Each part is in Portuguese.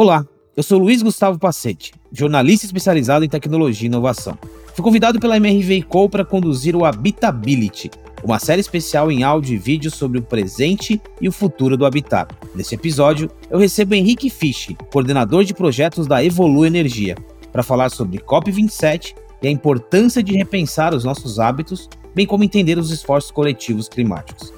Olá, eu sou Luiz Gustavo Pacete, jornalista especializado em tecnologia e inovação. Fui convidado pela MRV Co para conduzir o Habitability, uma série especial em áudio e vídeo sobre o presente e o futuro do habitat. Nesse episódio, eu recebo Henrique Fisch, coordenador de projetos da Evolu Energia, para falar sobre COP27 e a importância de repensar os nossos hábitos, bem como entender os esforços coletivos climáticos.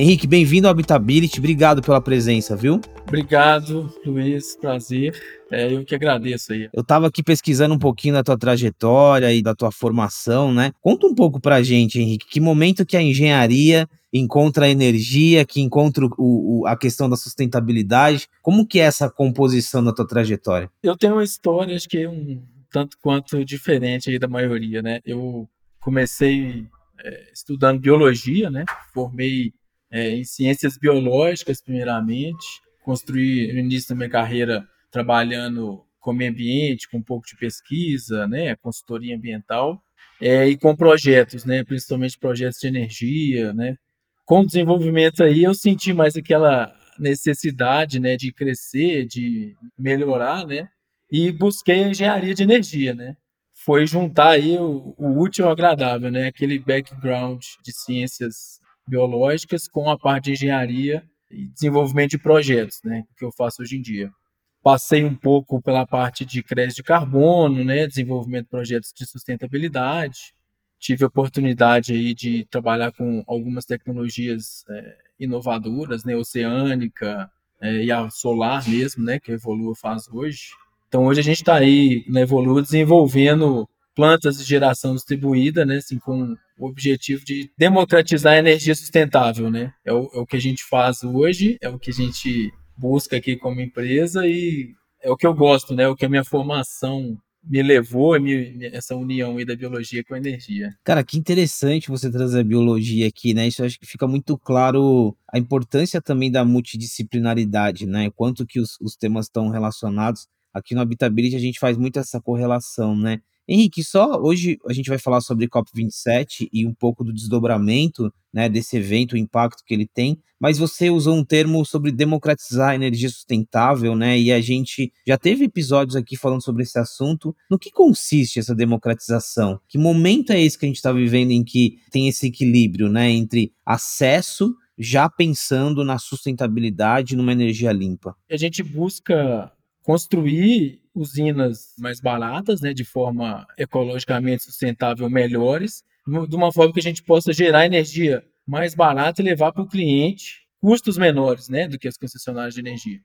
Henrique, bem-vindo ao Habitability, obrigado pela presença, viu? Obrigado, Luiz, prazer. É, eu que agradeço aí. Eu estava aqui pesquisando um pouquinho da tua trajetória e da tua formação, né? Conta um pouco pra gente, Henrique, que momento que a engenharia encontra a energia, que encontra o, o, a questão da sustentabilidade, como que é essa composição da tua trajetória? Eu tenho uma história, acho que é um tanto quanto diferente aí da maioria, né? Eu comecei é, estudando biologia, né? Formei é, em ciências biológicas, primeiramente. Construí no início da minha carreira trabalhando com meio ambiente, com um pouco de pesquisa, né, consultoria ambiental, é, e com projetos, né, principalmente projetos de energia, né. Com o desenvolvimento aí, eu senti mais aquela necessidade, né, de crescer, de melhorar, né, e busquei a engenharia de energia, né. Foi juntar aí o, o útil ao agradável, né, aquele background de ciências biológicas com a parte de engenharia e desenvolvimento de projetos, né, que eu faço hoje em dia. Passei um pouco pela parte de crédito de carbono, né, desenvolvimento de projetos de sustentabilidade. Tive a oportunidade aí de trabalhar com algumas tecnologias é, inovadoras, né, oceânica é, e a solar mesmo, né, que a Evolua faz hoje. Então hoje a gente está aí na Evolua desenvolvendo plantas de geração distribuída, né, assim, com o objetivo de democratizar a energia sustentável, né? É o, é o que a gente faz hoje, é o que a gente busca aqui como empresa e é o que eu gosto, né? É o que a minha formação me levou, essa união aí da biologia com a energia. Cara, que interessante você trazer a biologia aqui, né? Isso acho que fica muito claro a importância também da multidisciplinaridade, né? Quanto que os, os temas estão relacionados. Aqui no Habitability a gente faz muito essa correlação, né? Henrique, só hoje a gente vai falar sobre COP27 e um pouco do desdobramento né, desse evento, o impacto que ele tem, mas você usou um termo sobre democratizar a energia sustentável, né? E a gente já teve episódios aqui falando sobre esse assunto. No que consiste essa democratização? Que momento é esse que a gente está vivendo em que tem esse equilíbrio, né, entre acesso já pensando na sustentabilidade numa energia limpa? A gente busca construir usinas mais baratas, né, de forma ecologicamente sustentável, melhores, de uma forma que a gente possa gerar energia mais barata e levar para o cliente custos menores, né, do que as concessionárias de energia.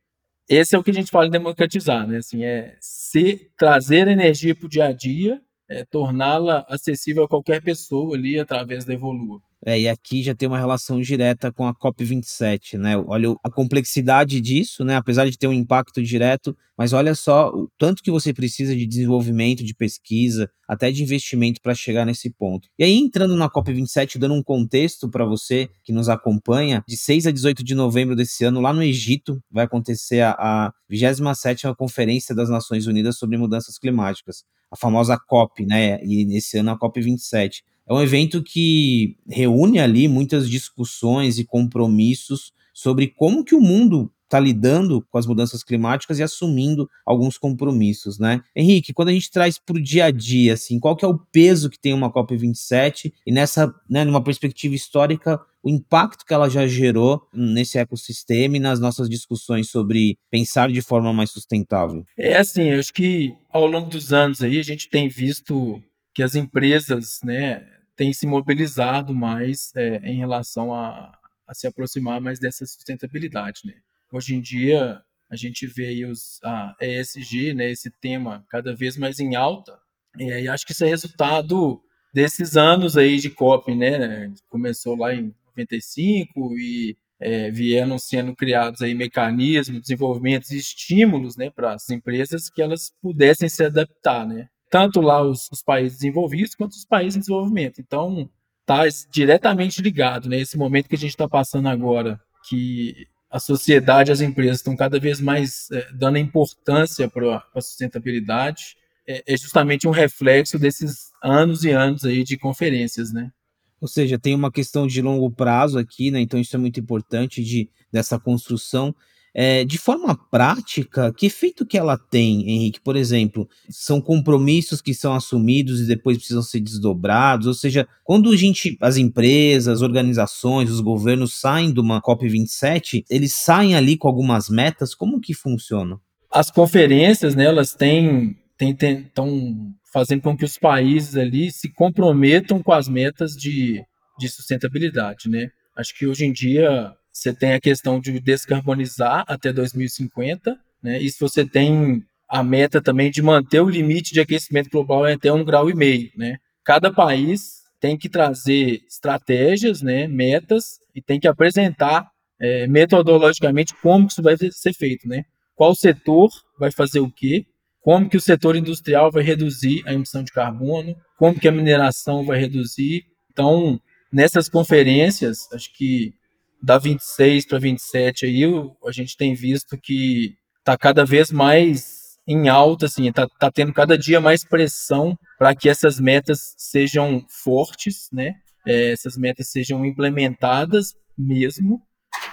Esse é o que a gente fala em democratizar, né, assim, é se trazer energia para o dia a dia, é, torná-la acessível a qualquer pessoa ali através da Evolua. É, e aqui já tem uma relação direta com a COP27, né? Olha a complexidade disso, né? Apesar de ter um impacto direto, mas olha só o tanto que você precisa de desenvolvimento, de pesquisa, até de investimento para chegar nesse ponto. E aí, entrando na COP27, dando um contexto para você que nos acompanha, de 6 a 18 de novembro desse ano, lá no Egito, vai acontecer a, a 27ª Conferência das Nações Unidas sobre Mudanças Climáticas, a famosa COP, né? E nesse ano a COP27. É um evento que reúne ali muitas discussões e compromissos sobre como que o mundo está lidando com as mudanças climáticas e assumindo alguns compromissos, né? Henrique, quando a gente traz para o dia a dia, assim, qual que é o peso que tem uma COP27 e nessa, né, numa perspectiva histórica, o impacto que ela já gerou nesse ecossistema e nas nossas discussões sobre pensar de forma mais sustentável? É assim, acho que ao longo dos anos aí a gente tem visto que as empresas, né, tem se mobilizado mais é, em relação a, a, se aproximar mais dessa sustentabilidade. Né? Hoje em dia, a gente vê os, a ESG, né, esse tema, cada vez mais em alta, e acho que isso é resultado desses anos aí de COP, né? Começou lá em 95 e é, vieram sendo criados aí mecanismos, desenvolvimentos e estímulos né, para as empresas que elas pudessem se adaptar, né? Tanto lá os, os, países desenvolvidos quanto os países em desenvolvimento. Então, está diretamente ligado, né? Momento que a gente está passando agora, que a sociedade, as empresas estão cada vez mais é, dando importância para a sustentabilidade, é, é, justamente um reflexo desses anos e anos aí de conferências, né? Ou seja, tem uma questão de longo prazo aqui, né? Então isso é muito importante de dessa construção É, de forma prática, que efeito que ela tem, Henrique? Por exemplo, são compromissos que são assumidos e depois precisam ser desdobrados, ou seja, quando a gente, as empresas, as organizações, os governos saem de uma COP27, eles saem ali com algumas metas, como que funciona? As conferências, né, elas têm, têm, têm, estão fazendo com que os países ali se comprometam com as metas de, de sustentabilidade, né? Acho que hoje em dia você tem a questão de descarbonizar até 2050, né? E se você tem a meta também de manter o limite de aquecimento global até um grau e meio, né? Cada país tem que trazer estratégias, né, metas e tem que apresentar é, metodologicamente como isso vai ser feito, né? Qual setor vai fazer o quê? Como que o setor industrial vai reduzir a emissão de carbono? Como que a mineração vai reduzir? Então, nessas conferências, acho que da 26 para 27 aí, a gente tem visto que está cada vez mais em alta, assim, está tá tendo cada dia mais pressão para que essas metas sejam fortes, né? É, essas metas sejam implementadas mesmo,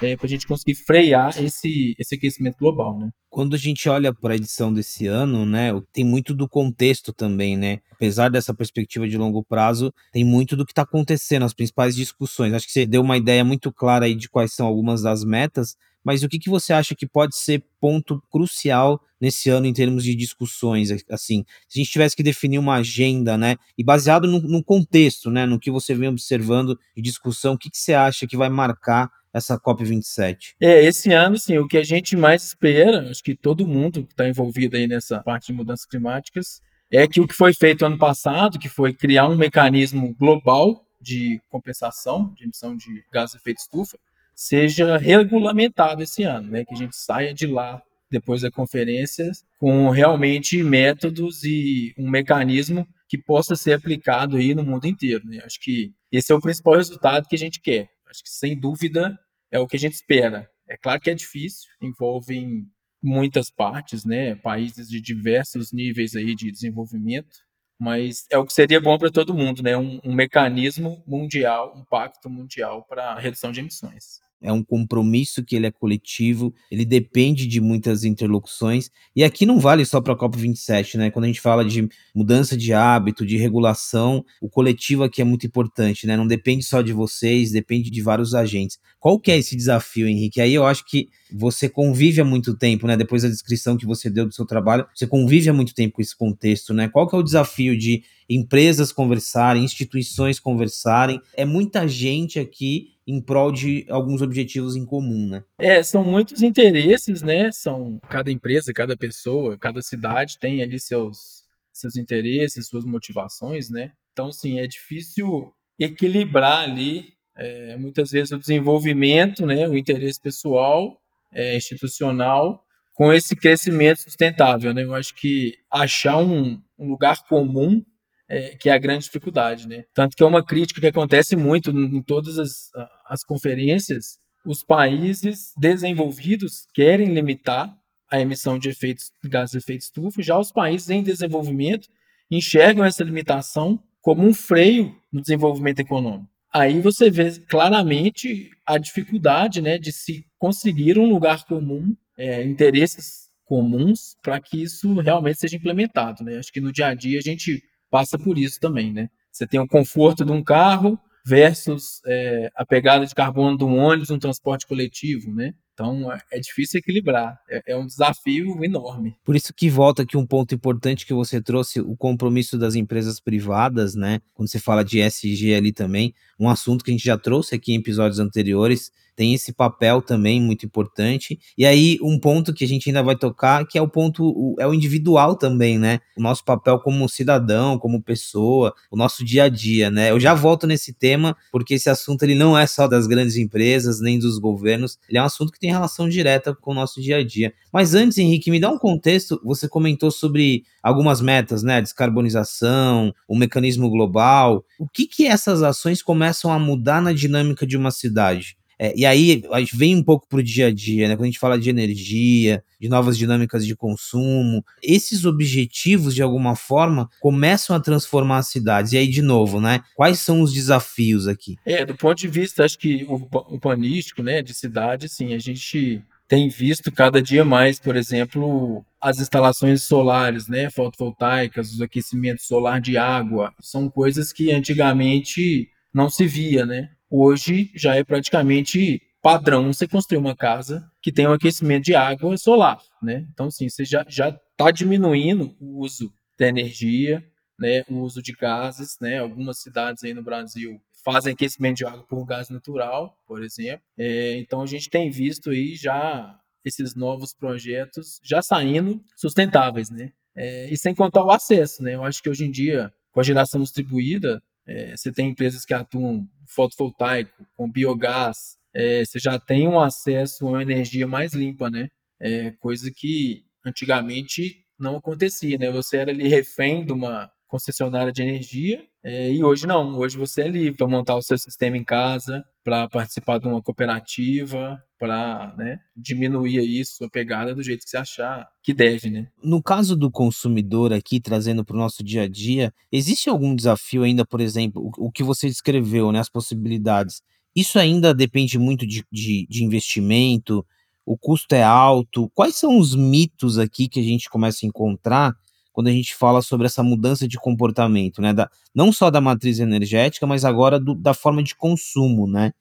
é, para a gente conseguir frear esse, esse aquecimento global, né? Quando a gente olha para a edição desse ano, né, tem muito do contexto também, né? Apesar dessa perspectiva de longo prazo, tem muito do que está acontecendo, as principais discussões. Acho que você deu uma ideia muito clara aí de quais são algumas das metas, mas o que, que você acha que pode ser ponto crucial nesse ano em termos de discussões? Assim, se a gente tivesse que definir uma agenda, né, e baseado no, no contexto, né, no que você vem observando de discussão, o que, que você acha que vai marcar essa COP27? É, esse ano, sim, o que a gente mais espera, acho que todo mundo que está envolvido aí nessa parte de mudanças climáticas, é que o que foi feito ano passado, que foi criar um mecanismo global de compensação de emissão de gases de efeito estufa, seja regulamentado esse ano, né? Que a gente saia de lá depois da conferência com realmente métodos e um mecanismo que possa ser aplicado aí no mundo inteiro, né? Acho que esse é o principal resultado que a gente quer. Acho que sem dúvida é o que a gente espera. É claro que é difícil, envolvem muitas partes, né? Países de diversos níveis aí de desenvolvimento, mas é o que seria bom para todo mundo, né? Um, um, mecanismo mundial, um pacto mundial para redução de emissões é um compromisso que ele é coletivo, ele depende de muitas interlocuções, e aqui não vale só para a COP27, né? Quando a gente fala de mudança de hábito, de regulação, o coletivo aqui é muito importante, né? Não depende só de vocês, depende de vários agentes. Qual que é esse desafio, Henrique? Aí eu acho que você convive há muito tempo, né? Depois da descrição que você deu do seu trabalho, você convive há muito tempo com esse contexto, né? Qual que é o desafio de empresas conversarem, instituições conversarem? É muita gente aqui em prol de alguns objetivos em comum, né? É, são muitos interesses, né? São cada empresa, cada pessoa, cada cidade tem ali seus seus interesses, suas motivações, né? Então, sim, é difícil equilibrar ali é, muitas vezes o desenvolvimento, né, o interesse pessoal, é, institucional, com esse crescimento sustentável, né? Eu acho que achar um, um lugar comum é, que é a grande dificuldade, né? Tanto que é uma crítica que acontece muito em todas as, as conferências, os países desenvolvidos querem limitar a emissão de efeitos de gases de efeito estufa, já os países em desenvolvimento enxergam essa limitação como um freio no desenvolvimento econômico. Aí você vê claramente a dificuldade né, de se conseguir um lugar comum, é, interesses comuns, para que isso realmente seja implementado. Né? Acho que no dia a dia a gente passa por isso também, né? Você tem o conforto de um carro versus é, a pegada de carbono de um ônibus, um transporte coletivo, né? Então é difícil equilibrar, é, é, um desafio enorme. Por isso que volta aqui um ponto importante que você trouxe, o compromisso das empresas privadas, né? Quando você fala de SG ali também, um assunto que a gente já trouxe aqui em episódios anteriores, tem esse papel também muito importante. E aí, um ponto que a gente ainda vai tocar, que é o ponto, é o individual também, né? O nosso papel como cidadão, como pessoa, o nosso dia a dia, né? Eu já volto nesse tema, porque esse assunto ele não é só das grandes empresas, nem dos governos, ele é um assunto que tem relação direta com o nosso dia a dia. Mas antes, Henrique, me dá um contexto, você comentou sobre algumas metas, né? Descarbonização, o mecanismo global. O que que essas ações começam a mudar na dinâmica de uma cidade? É, e aí a gente vem um pouco para o dia a dia, né? Quando a gente fala de energia, de novas dinâmicas de consumo, esses objetivos, de alguma forma, começam a transformar as cidades. E aí, de novo, né? Quais são os desafios aqui? É, do ponto de vista, acho que urbanístico, né, de cidade, sim, a gente tem visto cada dia mais, por exemplo, as instalações solares, né, fotovoltaicas, os aquecimentos solar de água, são coisas que antigamente não se via, né? Hoje já é praticamente padrão você construir uma casa que tem um aquecimento de água solar, né? Então, sim, você já está diminuindo o uso da energia, né, o uso de gases, né? Algumas cidades aí no Brasil fazem aquecimento de água por gás natural, por exemplo. É, então a gente tem visto aí já esses novos projetos já saindo sustentáveis, né? É, e sem contar o acesso, né? Eu acho que hoje em dia, com a geração distribuída, é, você tem empresas que atuam fotovoltaico, com biogás, é, você já tem um acesso a uma energia mais limpa, né? É, coisa que antigamente não acontecia, né? Você era ali refém de uma concessionária de energia, é, e hoje não, hoje você é livre para montar o seu sistema em casa, para participar de uma cooperativa, para né, diminuir isso, a pegada do jeito que você achar que deve, né? No caso do consumidor aqui, trazendo para o nosso dia a dia, existe algum desafio ainda, por exemplo, o, o que você descreveu, né, as possibilidades, isso ainda depende muito de, de, de investimento, o custo é alto, quais são os mitos aqui que a gente começa a encontrar quando a gente fala sobre essa mudança de comportamento, né? Da, não só da matriz energética, mas agora do, da forma de consumo, né?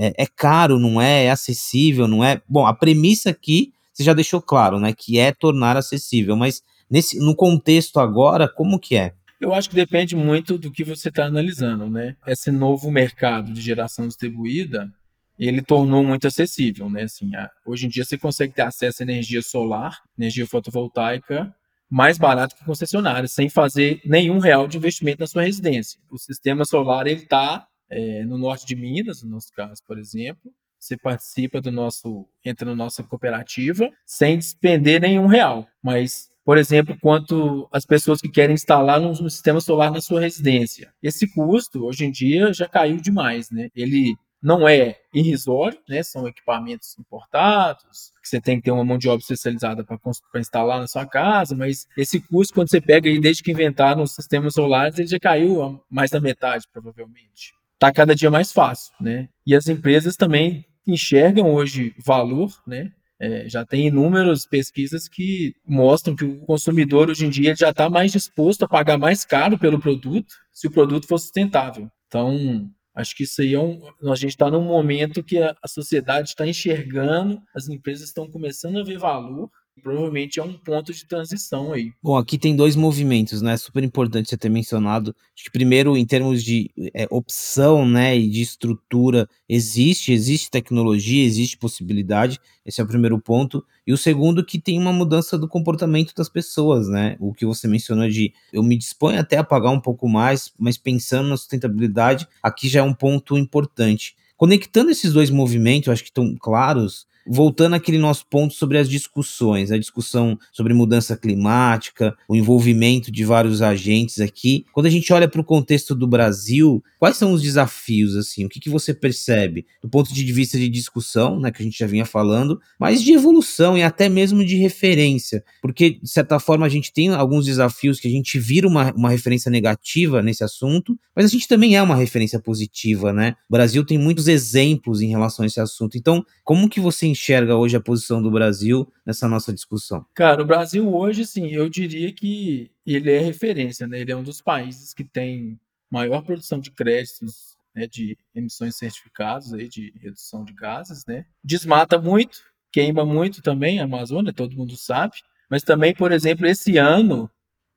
É, é, caro, não é? É acessível, não é? Bom, a premissa aqui você já deixou claro, né? Que é tornar acessível, mas nesse, no contexto agora, como que é? Eu acho que depende muito do que você está analisando, né? Esse novo mercado de geração distribuída, ele tornou muito acessível, né? Assim, a, hoje em dia você consegue ter acesso à energia solar, energia fotovoltaica, mais barato que concessionária, sem fazer nenhum real de investimento na sua residência. O sistema solar ele está é, no norte de Minas, no nosso caso, por exemplo. Você participa do nosso, entra na nossa cooperativa sem despender nenhum real. Mas, por exemplo, quanto as pessoas que querem instalar um, um sistema solar na sua residência, esse custo hoje em dia já caiu demais, né? Ele não é irrisório, né? São equipamentos importados, que você tem que ter uma mão de obra especializada para instalar na sua casa, mas esse custo, quando você pega aí, desde que inventaram os sistemas solares, ele já caiu mais da metade, provavelmente. Está cada dia mais fácil, né? E as empresas também enxergam hoje valor, né? É, já tem inúmeras pesquisas que mostram que o consumidor hoje em dia já está mais disposto a pagar mais caro pelo produto se o produto for sustentável. Então, Acho que isso aí é um. A gente está num momento que a, a sociedade está enxergando, as empresas estão começando a ver valor provavelmente é um ponto de transição aí. Bom, aqui tem dois movimentos, né? Super importante você ter mencionado. Acho que primeiro, em termos de é, opção, né, e de estrutura, existe, existe tecnologia, existe possibilidade. Esse é o primeiro ponto. E o segundo, que tem uma mudança do comportamento das pessoas, né? O que você mencionou de eu me disponho até a pagar um pouco mais, mas pensando na sustentabilidade, aqui já é um ponto importante. Conectando esses dois movimentos, acho que estão claros, voltando àquele nosso ponto sobre as discussões, a discussão sobre mudança climática, o envolvimento de vários agentes aqui. Quando a gente olha para o contexto do Brasil, quais são os desafios, assim? O que, que você percebe do ponto de vista de discussão, né, que a gente já vinha falando, mas de evolução e até mesmo de referência? Porque, de certa forma, a gente tem alguns desafios que a gente vira uma, uma referência negativa nesse assunto, mas a gente também é uma referência positiva, né? O Brasil tem muitos exemplos em relação a esse assunto. Então, como que você enxerga hoje a posição do Brasil nessa nossa discussão? Cara, o Brasil hoje, sim, eu diria que ele é referência, né? Ele é um dos países que tem maior produção de créditos, né, de emissões certificados aí de redução de gases, né? Desmata muito, queima muito também a Amazônia, todo mundo sabe. Mas também, por exemplo, esse ano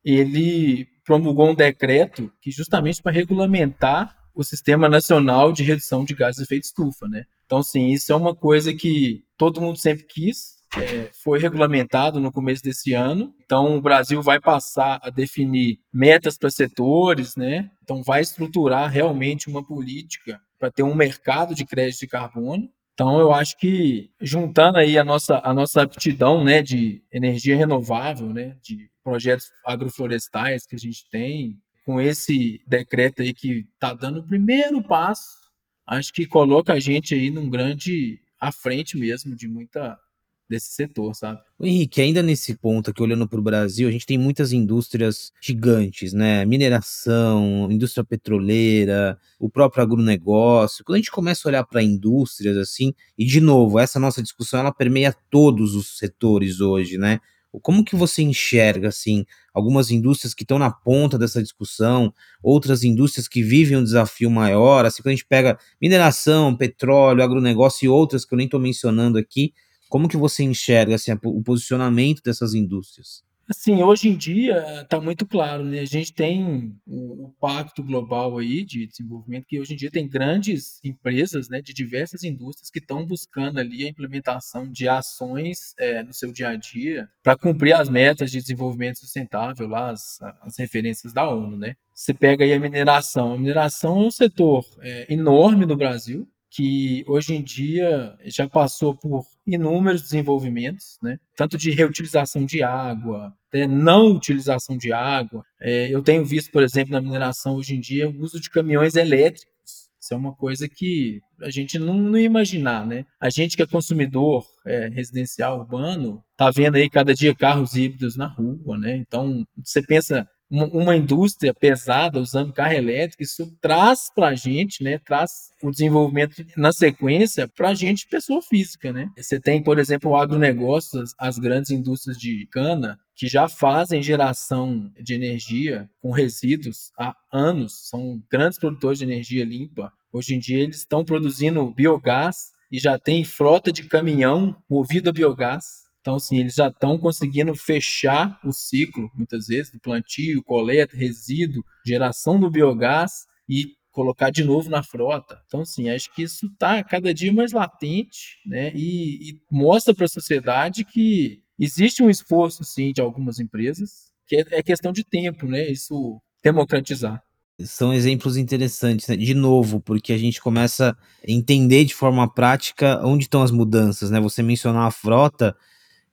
ele promulgou um decreto que justamente para regulamentar o Sistema Nacional de Redução de Gases de Efeito Estufa, né? Então, sim, isso é uma coisa que todo mundo sempre quis, é, foi regulamentado no começo desse ano. Então, o Brasil vai passar a definir metas para setores, né? Então, vai estruturar realmente uma política para ter um mercado de crédito de carbono. Então, eu acho que juntando aí a nossa, a nossa aptidão, né, de energia renovável, né, de projetos agroflorestais que a gente tem, com esse decreto aí que está dando o primeiro passo, acho que coloca a gente aí num grande à frente mesmo de muita desse setor, sabe? O Henrique, ainda nesse ponto aqui, olhando para o Brasil, a gente tem muitas indústrias gigantes, né? Mineração, indústria petroleira, o próprio agronegócio. Quando a gente começa a olhar para indústrias assim, e de novo, essa nossa discussão ela permeia todos os setores hoje, né? Como que você enxerga assim algumas indústrias que estão na ponta dessa discussão, outras indústrias que vivem um desafio maior, assim quando a gente pega mineração, petróleo, agronegócio e outras que eu nem estou mencionando aqui, como que você enxerga assim, o posicionamento dessas indústrias? Assim, hoje em dia está muito claro, né? A gente tem o, o, Pacto Global aí de Desenvolvimento, que hoje em dia tem grandes empresas, né, de diversas indústrias que estão buscando ali a implementação de ações é, no seu dia a dia para cumprir as metas de desenvolvimento sustentável, lá as, as referências da ONU, né? Você pega aí a mineração. A mineração é um setor é, enorme no Brasil, que hoje em dia já passou por inúmeros desenvolvimentos, né? tanto de reutilização de água, até não utilização de água. É, eu tenho visto, por exemplo, na mineração hoje em dia, o uso de caminhões elétricos. Isso é uma coisa que a gente não, não imaginar, né? A gente que é consumidor é, residencial urbano, tá vendo aí cada dia carros híbridos na rua, né? Então, você pensa uma indústria pesada usando carro elétrico, isso traz para a gente, né, traz o desenvolvimento na sequência para a gente, pessoa física. Né? Você tem, por exemplo, o agronegócio, as, as grandes indústrias de cana, que já fazem geração de energia com resíduos há anos, são grandes produtores de energia limpa. Hoje em dia eles estão produzindo biogás e já tem frota de caminhão movido a biogás então, assim, eles já estão conseguindo fechar o ciclo, muitas vezes, do plantio, coleta, resíduo, geração do biogás e colocar de novo na frota. Então, assim, acho que isso está cada dia mais latente, né? E, e mostra para a sociedade que existe um esforço, sim, de algumas empresas, que é, é questão de tempo, né? Isso democratizar são exemplos interessantes, né? de novo, porque a gente começa a entender de forma prática onde estão as mudanças, né? Você mencionar a frota,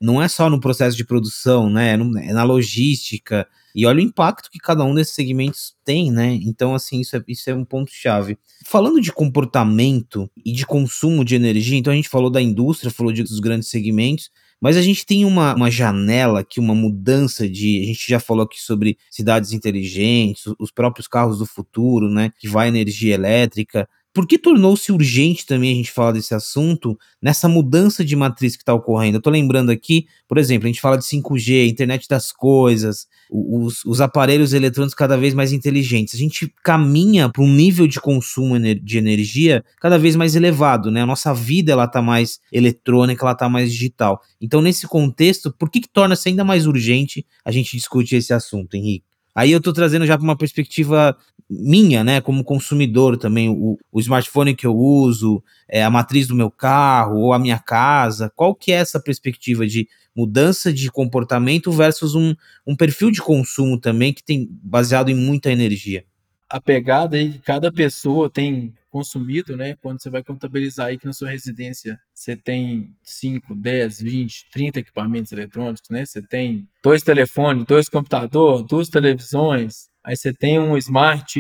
não é só no processo de produção, né? É, é na logística. E olha o impacto que cada um desses segmentos tem, né? Então, assim, isso é, isso é um ponto-chave. Falando de comportamento e de consumo de energia, então a gente falou da indústria, falou de, dos grandes segmentos, mas a gente tem uma, uma janela aqui, uma mudança de. A gente já falou aqui sobre cidades inteligentes, os próprios carros do futuro, né? Que vai energia elétrica. Por que tornou-se urgente também a gente falar desse assunto nessa mudança de matriz que está ocorrendo? Eu estou lembrando aqui, por exemplo, a gente fala de 5G, internet das coisas, os, os aparelhos eletrônicos cada vez mais inteligentes. A gente caminha para um nível de consumo de energia cada vez mais elevado, né? A nossa vida ela está mais eletrônica, ela está mais digital. Então, nesse contexto, por que, que torna-se ainda mais urgente a gente discutir esse assunto, Henrique? Aí eu estou trazendo já para uma perspectiva minha, né, como consumidor também, o, o smartphone que eu uso, é, a matriz do meu carro ou a minha casa, qual que é essa perspectiva de mudança de comportamento versus um, um perfil de consumo também que tem baseado em muita energia? A pegada aí que cada pessoa tem consumido, né? Quando você vai contabilizar aí que na sua residência você tem 5, 10, 20, 30 equipamentos eletrônicos, né? Você tem dois telefones, dois computadores, duas televisões, aí você tem um smart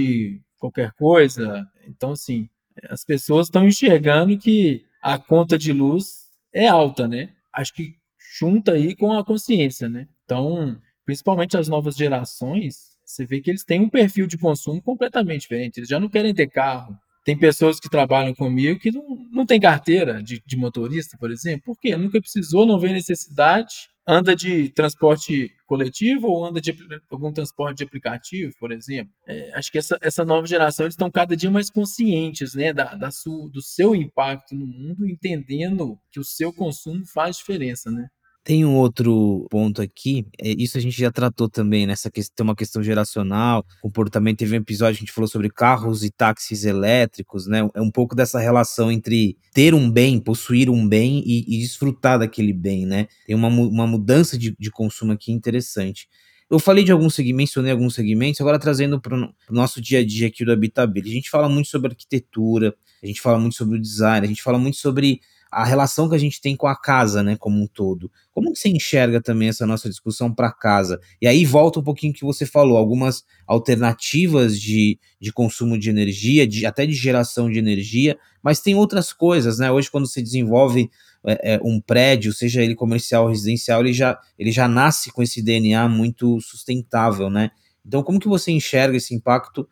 qualquer coisa. Então, assim, as pessoas estão enxergando que a conta de luz é alta, né? Acho que junta aí com a consciência, né? Então, principalmente as novas gerações, você vê que eles têm um perfil de consumo completamente diferente. Eles já não querem ter carro, tem pessoas que trabalham comigo que não, não tem carteira de, de motorista, por exemplo. Por quê? Nunca precisou, não vê necessidade, anda de transporte coletivo ou anda de algum transporte de aplicativo, por exemplo. É, acho que essa, essa nova geração eles estão cada dia mais conscientes né, da, da sua, do seu impacto no mundo, entendendo que o seu consumo faz diferença. Né? Tem um outro ponto aqui, é, isso a gente já tratou também, nessa questão, uma questão geracional, comportamento. Teve um episódio que a gente falou sobre carros e táxis elétricos, né? É um pouco dessa relação entre ter um bem, possuir um bem e, e desfrutar daquele bem, né? Tem uma, uma mudança de, de consumo aqui interessante. Eu falei de alguns segmentos, mencionei alguns segmentos, agora trazendo para o nosso dia a dia aqui do Habitability. A gente fala muito sobre arquitetura, a gente fala muito sobre o design, a gente fala muito sobre a relação que a gente tem com a casa, né, como um todo. Como você enxerga também essa nossa discussão para casa? E aí volta um pouquinho que você falou, algumas alternativas de, de consumo de energia, de, até de geração de energia, mas tem outras coisas, né? Hoje, quando você desenvolve é, é, um prédio, seja ele comercial ou residencial, ele já, ele já nasce com esse DNA muito sustentável, né? Então, como que você enxerga esse impacto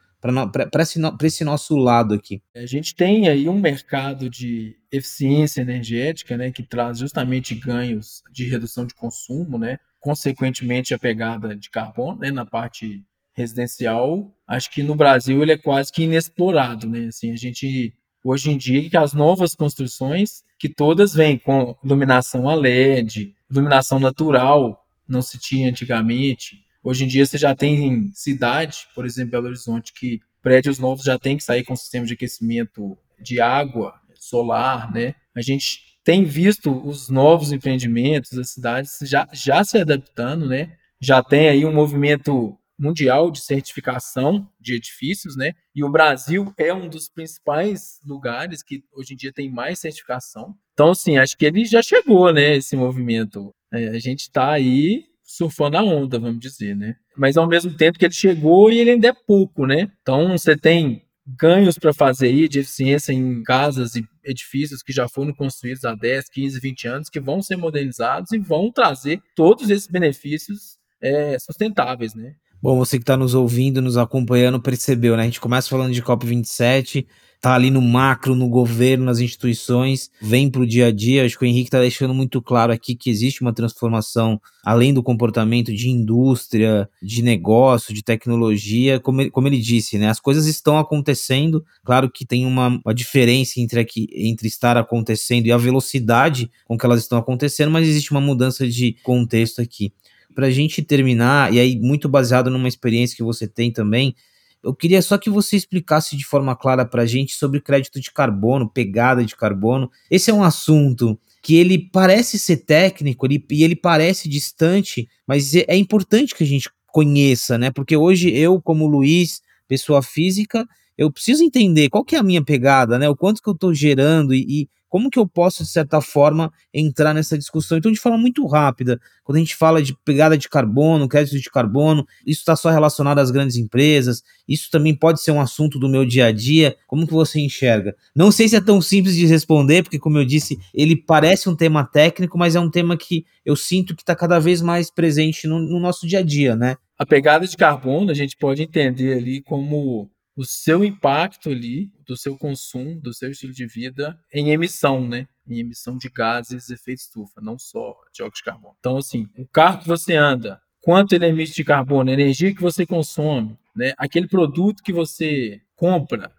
para esse, esse nosso lado aqui? A gente tem aí um mercado de eficiência energética, né, que traz justamente ganhos de redução de consumo, né, consequentemente a pegada de carbono, né, na parte residencial, acho que no Brasil ele é quase que inexplorado, né, assim, a gente hoje em dia que as novas construções que todas vêm com iluminação a LED, iluminação natural, não se tinha antigamente, Hoje em dia você já tem cidade, por exemplo, Belo Horizonte, que prédios novos já tem que sair com sistema de aquecimento de água solar, né? A gente tem visto os novos empreendimentos, as cidades já, já se adaptando, né? Já tem aí um movimento mundial de certificação de edifícios, né? E o Brasil é um dos principais lugares que hoje em dia tem mais certificação. Então, assim, acho que ele já chegou, né? Esse movimento. É, a gente está aí surfando a onda, vamos dizer, né? Mas ao mesmo tempo que ele chegou e ele ainda é pouco, né? Então você tem ganhos para fazer aí de eficiência em casas e edifícios que já foram construídos há 10, 15, 20 anos, que vão ser modernizados e vão trazer todos esses benefícios é, sustentáveis, né? Bom, você que está nos ouvindo, nos acompanhando, percebeu, né? A gente começa falando de COP27, tá ali no macro, no governo, nas instituições, vem para o dia a dia. Acho que o Henrique está deixando muito claro aqui que existe uma transformação além do comportamento de indústria, de negócio, de tecnologia, como ele, como ele disse, né? As coisas estão acontecendo. Claro que tem uma, uma diferença entre, aqui, entre estar acontecendo e a velocidade com que elas estão acontecendo, mas existe uma mudança de contexto aqui. Para a gente terminar, e aí muito baseado numa experiência que você tem também, eu queria só que você explicasse de forma clara para a gente sobre crédito de carbono, pegada de carbono. Esse é um assunto que ele parece ser técnico ele, e ele parece distante, mas é, é importante que a gente conheça, né? Porque hoje eu, como Luiz, pessoa física, eu preciso entender qual que é a minha pegada, né? O quanto que eu estou gerando e, e como que eu posso, de certa forma, entrar nessa discussão? Então, de forma muito rápida, quando a gente fala de pegada de carbono, crédito de carbono, isso está só relacionado às grandes empresas, isso também pode ser um assunto do meu dia a dia, como que você enxerga? Não sei se é tão simples de responder, porque, como eu disse, ele parece um tema técnico, mas é um tema que eu sinto que está cada vez mais presente no, no nosso dia a dia, né? A pegada de carbono a gente pode entender ali como o seu impacto ali, do seu consumo, do seu estilo de vida em emissão, né? Em emissão de gases de efeito estufa, não só dióxido de carbono. Então, assim, o carro que você anda, quanto ele emite de carbono, a energia que você consome, né? Aquele produto que você compra,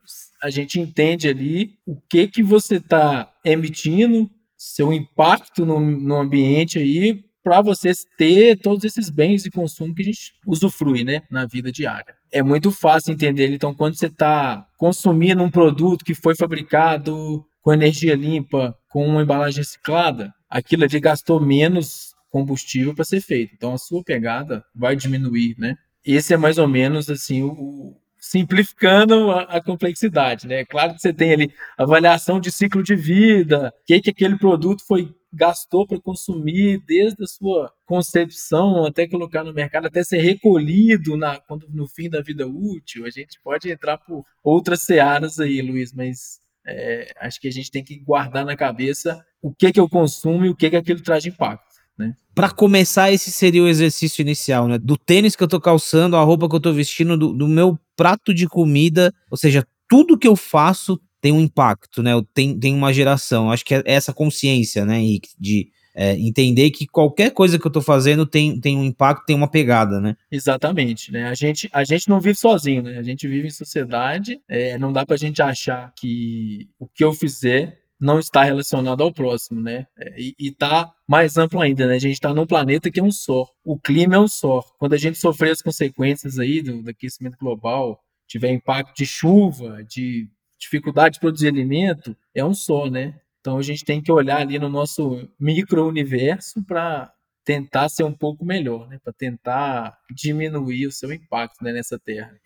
a gente entende ali o que que você está emitindo, seu impacto no, no ambiente aí, para você ter todos esses bens de consumo que a gente usufrui, né, na vida diária é muito fácil entender. Então, quando você está consumindo um produto que foi fabricado com energia limpa, com uma embalagem reciclada, aquilo ali gastou menos combustível para ser feito. Então, a sua pegada vai diminuir, né? Esse é mais ou menos assim o, simplificando a, a, complexidade, né? Claro que você tem ali avaliação de ciclo de vida, o que, que aquele produto foi gastou para consumir desde a sua concepção até colocar no mercado, até ser recolhido na, quando, no fim da vida útil. A gente pode entrar por outras searas aí, Luiz, mas é, acho que a gente tem que guardar na cabeça o que, que eu consumo e o que, que aquilo traz de impacto. Né? Para começar, esse seria o exercício inicial, né? Do tênis que eu tô calçando, a roupa que eu tô vestindo, do, do meu prato de comida, ou seja, tudo que eu faço tem um impacto, né? Tem, tem uma geração. Acho que é essa consciência, né, Henrique, de é, entender que qualquer coisa que eu estou fazendo tem, tem um impacto, tem uma pegada, né? Exatamente, né? A gente, a gente não vive sozinho, né? A gente vive em sociedade, é, não dá para a gente achar que o que eu fizer não está relacionado ao próximo, né? É, e, está mais amplo ainda, né? A gente está num planeta que é um só. O clima é um só. Quando a gente sofrer as consequências aí do, do aquecimento global, tiver impacto de chuva, de dificuldade de produzir alimento, é um só, né? Então a gente tem que olhar ali no nosso micro-universo para tentar ser um pouco melhor, né? Para tentar diminuir o seu impacto né, nessa terra.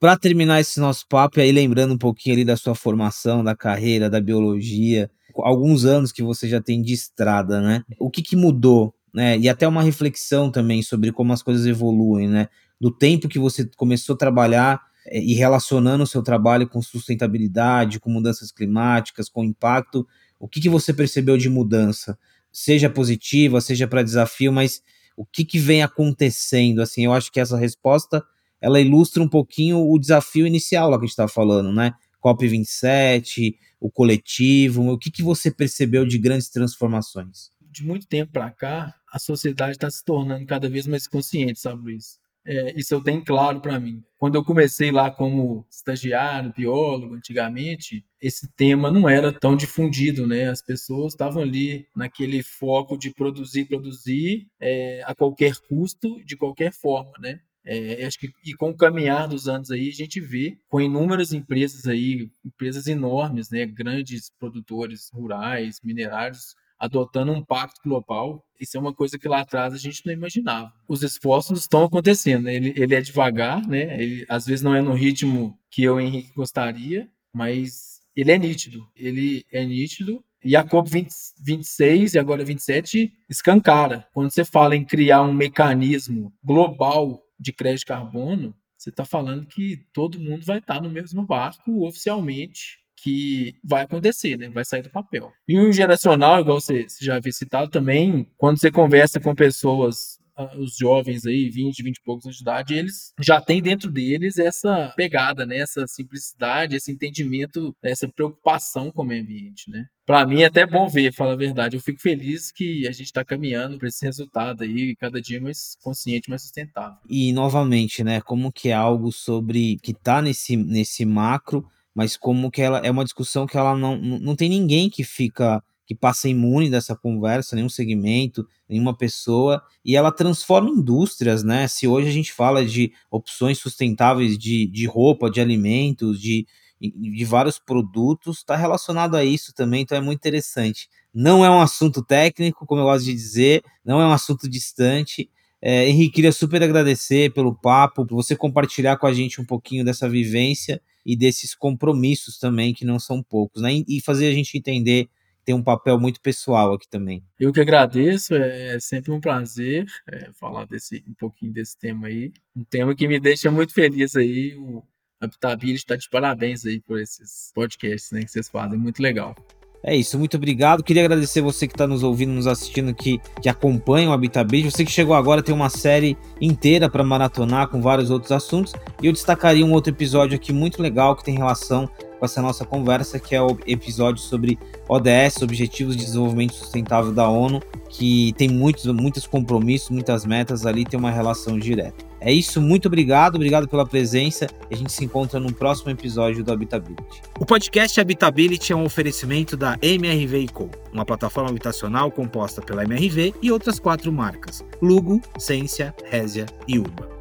Para terminar esse nosso papo, aí lembrando um pouquinho ali da sua formação, da carreira, da biologia, alguns anos que você já tem de estrada, né? O que, que mudou, né? E até uma reflexão também sobre como as coisas evoluem, né? Do tempo que você começou a trabalhar é, e relacionando o seu trabalho com sustentabilidade, com mudanças climáticas, com impacto, o que, que você percebeu de mudança? Seja positiva, seja para desafio, mas o que, que vem acontecendo? Assim, eu acho que essa resposta ela ilustra um pouquinho o desafio inicial lá que a gente estava falando, né? COP27, o coletivo, o que, que você percebeu de grandes transformações? De muito tempo para cá, a sociedade está se tornando cada vez mais consciente, sabe, Luiz? É, isso eu tenho claro para mim. Quando eu comecei lá como estagiário, biólogo, antigamente, esse tema não era tão difundido, né? As pessoas estavam ali naquele foco de produzir, produzir é, a qualquer custo, de qualquer forma, né? É, acho que e com o caminhar dos anos aí a gente vê com inúmeras empresas aí, empresas enormes, né, grandes produtores rurais, minerários adotando um pacto global. Isso é uma coisa que lá atrás a gente não imaginava. Os esforços estão acontecendo. Né? Ele, ele é devagar, né? Ele às vezes não é no ritmo que eu, Henrique, gostaria, mas ele é nítido. Ele é nítido. E a COP 20, 26 e agora 27 escancara. Quando você fala em criar um mecanismo global de crédito de carbono, você está falando que todo mundo vai estar no mesmo barco oficialmente que vai acontecer, né? Vai sair do papel. E o geracional, igual você, você já havia citado também, quando você conversa com pessoas os jovens aí, 20, 20 e poucos anos de idade, eles já têm dentro deles essa pegada, né? Essa simplicidade, esse entendimento, essa preocupação com o meio ambiente, né? Para mim é até bom ver, falar a verdade. Eu fico feliz que a gente está caminhando para esse resultado aí, cada dia mais consciente, mais sustentável. E novamente, né? Como que é algo sobre que está nesse, nesse macro mas como que ela é uma discussão que ela não, não tem ninguém que fica que passa imune dessa conversa, nenhum segmento, nenhuma pessoa, e ela transforma indústrias, né? Se hoje a gente fala de opções sustentáveis de, de roupa, de alimentos, de, de vários produtos, está relacionado a isso também, então é muito interessante. Não é um assunto técnico, como eu gosto de dizer, não é um assunto distante. É, Henrique, queria super agradecer pelo papo, por você compartilhar com a gente um pouquinho dessa vivência e desses compromissos também, que não são poucos, né? E fazer a gente entender tem um papel muito pessoal aqui também. Eu que agradeço, é sempre um prazer é, falar desse um pouquinho desse tema aí, um tema que me deixa muito feliz aí. O Habitability está de parabéns aí por esses podcasts né, que vocês fazem, muito legal. É isso, muito obrigado. Queria agradecer você que está nos ouvindo, nos assistindo, que, que acompanha o Habitability. Você que chegou agora tem uma série inteira para maratonar com vários outros assuntos. E eu destacaria um outro episódio aqui muito legal que tem relação com essa nossa conversa, que é o episódio sobre ODS, Objetivos de Desenvolvimento Sustentável da ONU, que tem muitos, muitos compromissos, muitas metas ali, tem uma relação direta. É isso, muito obrigado, obrigado pela presença. A gente se encontra no próximo episódio do Habitability. O podcast Habitability é um oferecimento da MRV Co, uma plataforma habitacional composta pela MRV e outras quatro marcas: Lugo, Cência, Résia e Urba.